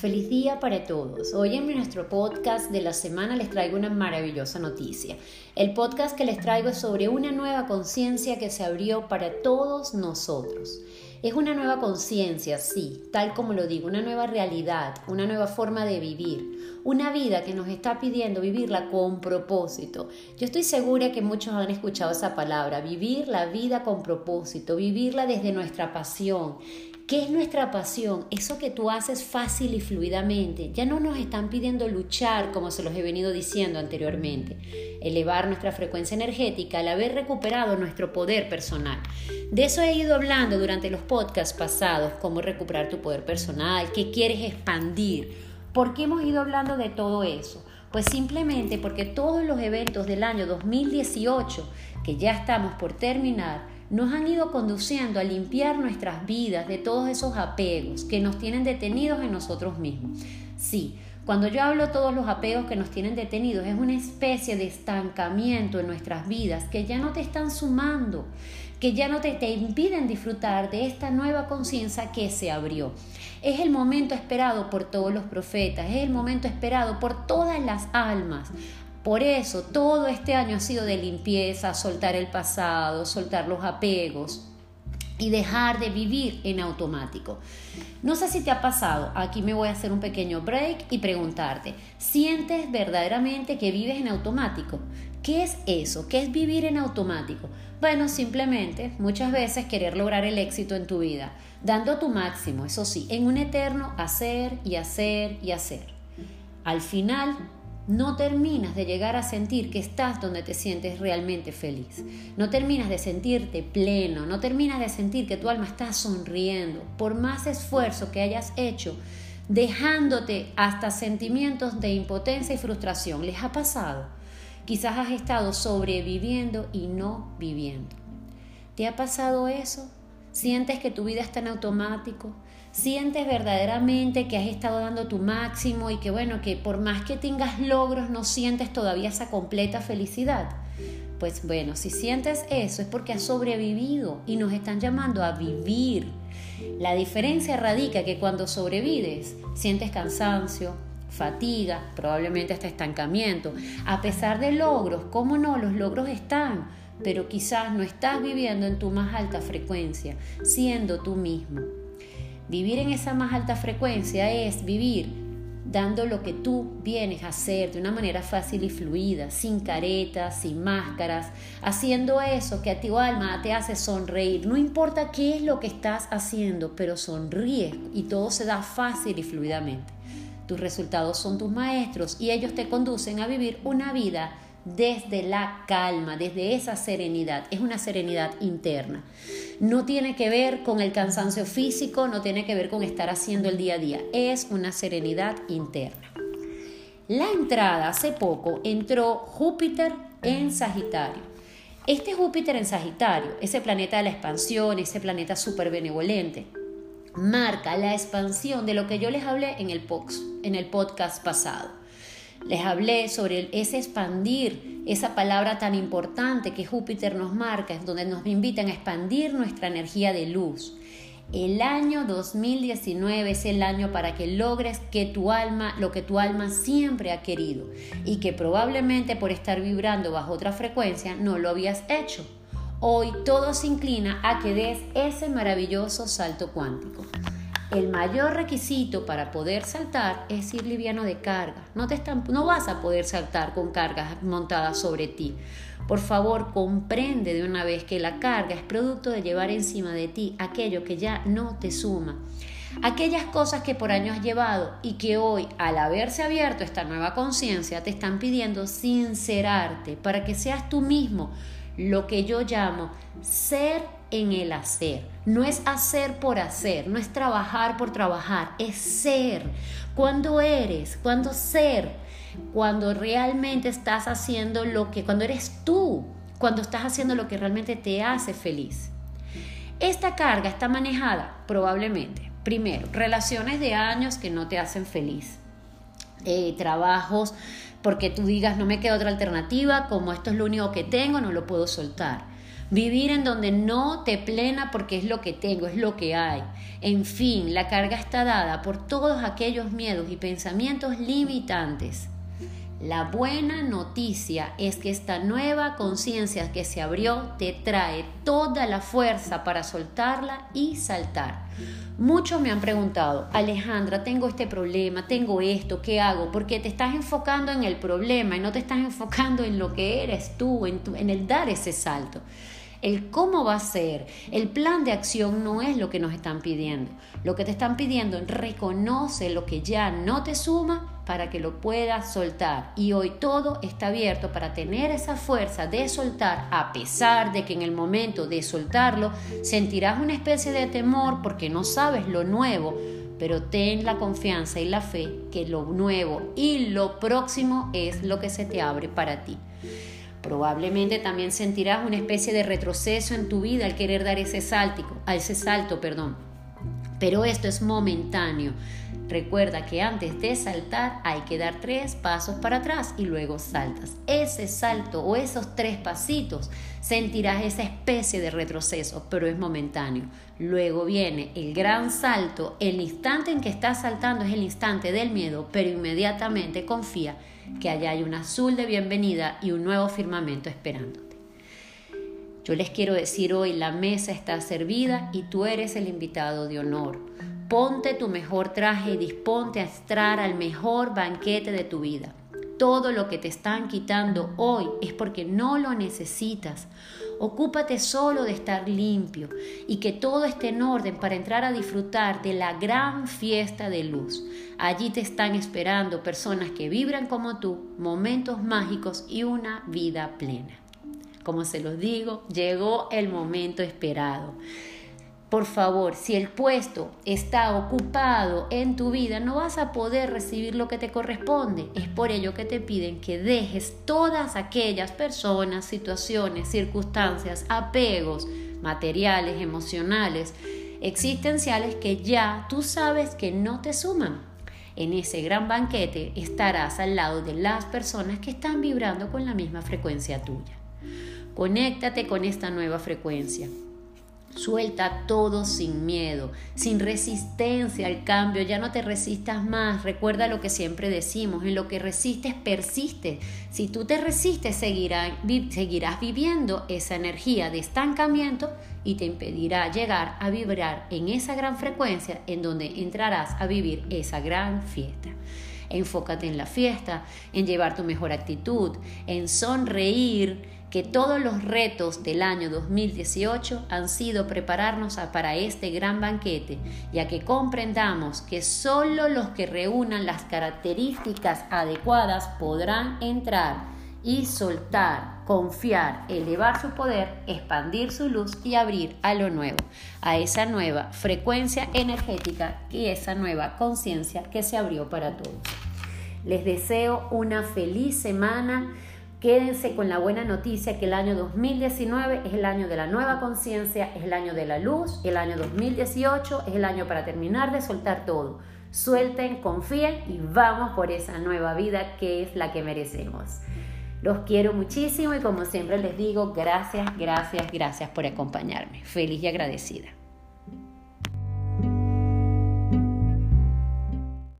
Feliz día para todos. Hoy en nuestro podcast de la semana les traigo una maravillosa noticia. El podcast que les traigo es sobre una nueva conciencia que se abrió para todos nosotros. Es una nueva conciencia, sí, tal como lo digo, una nueva realidad, una nueva forma de vivir, una vida que nos está pidiendo vivirla con propósito. Yo estoy segura que muchos han escuchado esa palabra, vivir la vida con propósito, vivirla desde nuestra pasión. ¿Qué es nuestra pasión? Eso que tú haces fácil y fluidamente. Ya no nos están pidiendo luchar, como se los he venido diciendo anteriormente. Elevar nuestra frecuencia energética al haber recuperado nuestro poder personal. De eso he ido hablando durante los podcasts pasados, cómo recuperar tu poder personal, qué quieres expandir. ¿Por qué hemos ido hablando de todo eso? Pues simplemente porque todos los eventos del año 2018, que ya estamos por terminar, nos han ido conduciendo a limpiar nuestras vidas de todos esos apegos que nos tienen detenidos en nosotros mismos. Sí, cuando yo hablo de todos los apegos que nos tienen detenidos, es una especie de estancamiento en nuestras vidas que ya no te están sumando, que ya no te, te impiden disfrutar de esta nueva conciencia que se abrió. Es el momento esperado por todos los profetas, es el momento esperado por todas las almas. Por eso todo este año ha sido de limpieza, soltar el pasado, soltar los apegos y dejar de vivir en automático. No sé si te ha pasado, aquí me voy a hacer un pequeño break y preguntarte, ¿sientes verdaderamente que vives en automático? ¿Qué es eso? ¿Qué es vivir en automático? Bueno, simplemente muchas veces querer lograr el éxito en tu vida, dando tu máximo, eso sí, en un eterno hacer y hacer y hacer. Al final no terminas de llegar a sentir que estás donde te sientes realmente feliz. No terminas de sentirte pleno, no terminas de sentir que tu alma está sonriendo, por más esfuerzo que hayas hecho, dejándote hasta sentimientos de impotencia y frustración. ¿Les ha pasado? Quizás has estado sobreviviendo y no viviendo. ¿Te ha pasado eso? ¿Sientes que tu vida está en automático? Sientes verdaderamente que has estado dando tu máximo y que bueno, que por más que tengas logros no sientes todavía esa completa felicidad. Pues bueno, si sientes eso es porque has sobrevivido y nos están llamando a vivir. La diferencia radica que cuando sobrevives sientes cansancio, fatiga, probablemente hasta estancamiento. A pesar de logros, ¿cómo no? Los logros están, pero quizás no estás viviendo en tu más alta frecuencia, siendo tú mismo. Vivir en esa más alta frecuencia es vivir dando lo que tú vienes a hacer de una manera fácil y fluida, sin caretas, sin máscaras, haciendo eso que a tu alma te hace sonreír. No importa qué es lo que estás haciendo, pero sonríe y todo se da fácil y fluidamente. Tus resultados son tus maestros y ellos te conducen a vivir una vida desde la calma, desde esa serenidad. Es una serenidad interna. No tiene que ver con el cansancio físico, no tiene que ver con estar haciendo el día a día. Es una serenidad interna. La entrada, hace poco, entró Júpiter en Sagitario. Este Júpiter en Sagitario, ese planeta de la expansión, ese planeta súper benevolente, marca la expansión de lo que yo les hablé en el, en el podcast pasado les hablé sobre ese expandir, esa palabra tan importante que Júpiter nos marca, es donde nos invitan a expandir nuestra energía de luz. El año 2019 es el año para que logres que tu alma, lo que tu alma siempre ha querido y que probablemente por estar vibrando bajo otra frecuencia no lo habías hecho. Hoy todo se inclina a que des ese maravilloso salto cuántico. El mayor requisito para poder saltar es ir liviano de carga. No, te no vas a poder saltar con cargas montadas sobre ti. Por favor, comprende de una vez que la carga es producto de llevar encima de ti aquello que ya no te suma. Aquellas cosas que por años has llevado y que hoy, al haberse abierto esta nueva conciencia, te están pidiendo sincerarte para que seas tú mismo lo que yo llamo ser en el hacer. No es hacer por hacer, no es trabajar por trabajar, es ser. Cuando eres, cuando ser, cuando realmente estás haciendo lo que, cuando eres tú, cuando estás haciendo lo que realmente te hace feliz. Esta carga está manejada probablemente, primero, relaciones de años que no te hacen feliz, eh, trabajos porque tú digas no me queda otra alternativa, como esto es lo único que tengo, no lo puedo soltar Vivir en donde no te plena porque es lo que tengo, es lo que hay. En fin, la carga está dada por todos aquellos miedos y pensamientos limitantes. La buena noticia es que esta nueva conciencia que se abrió te trae toda la fuerza para soltarla y saltar. Muchos me han preguntado, Alejandra, tengo este problema, tengo esto, ¿qué hago? Porque te estás enfocando en el problema y no te estás enfocando en lo que eres tú, en, en el dar ese salto. El cómo va a ser, el plan de acción no es lo que nos están pidiendo. Lo que te están pidiendo reconoce lo que ya no te suma para que lo puedas soltar. Y hoy todo está abierto para tener esa fuerza de soltar, a pesar de que en el momento de soltarlo sentirás una especie de temor porque no sabes lo nuevo, pero ten la confianza y la fe que lo nuevo y lo próximo es lo que se te abre para ti. Probablemente también sentirás una especie de retroceso en tu vida al querer dar ese salto, ese salto, perdón. Pero esto es momentáneo. Recuerda que antes de saltar hay que dar tres pasos para atrás y luego saltas. Ese salto o esos tres pasitos sentirás esa especie de retroceso, pero es momentáneo. Luego viene el gran salto. El instante en que estás saltando es el instante del miedo, pero inmediatamente confía que allá hay un azul de bienvenida y un nuevo firmamento esperándote. Yo les quiero decir hoy, la mesa está servida y tú eres el invitado de honor. Ponte tu mejor traje y disponte a entrar al mejor banquete de tu vida. Todo lo que te están quitando hoy es porque no lo necesitas. Ocúpate solo de estar limpio y que todo esté en orden para entrar a disfrutar de la gran fiesta de luz. Allí te están esperando personas que vibran como tú, momentos mágicos y una vida plena. Como se los digo, llegó el momento esperado. Por favor, si el puesto está ocupado en tu vida, no vas a poder recibir lo que te corresponde. Es por ello que te piden que dejes todas aquellas personas, situaciones, circunstancias, apegos materiales, emocionales, existenciales que ya tú sabes que no te suman. En ese gran banquete estarás al lado de las personas que están vibrando con la misma frecuencia tuya. Conéctate con esta nueva frecuencia. Suelta todo sin miedo, sin resistencia al cambio, ya no te resistas más. Recuerda lo que siempre decimos, en lo que resistes persiste. Si tú te resistes seguirás, viviendo esa energía de estancamiento y te impedirá llegar a vibrar en esa gran frecuencia en donde entrarás a vivir esa gran fiesta. Enfócate en la fiesta, en llevar tu mejor actitud, en sonreír que todos los retos del año 2018 han sido prepararnos para este gran banquete, ya que comprendamos que solo los que reúnan las características adecuadas podrán entrar y soltar, confiar, elevar su poder, expandir su luz y abrir a lo nuevo, a esa nueva frecuencia energética y esa nueva conciencia que se abrió para todos. Les deseo una feliz semana Quédense con la buena noticia que el año 2019 es el año de la nueva conciencia, es el año de la luz, el año 2018 es el año para terminar de soltar todo. Suelten, confíen y vamos por esa nueva vida que es la que merecemos. Los quiero muchísimo y como siempre les digo, gracias, gracias, gracias por acompañarme. Feliz y agradecida.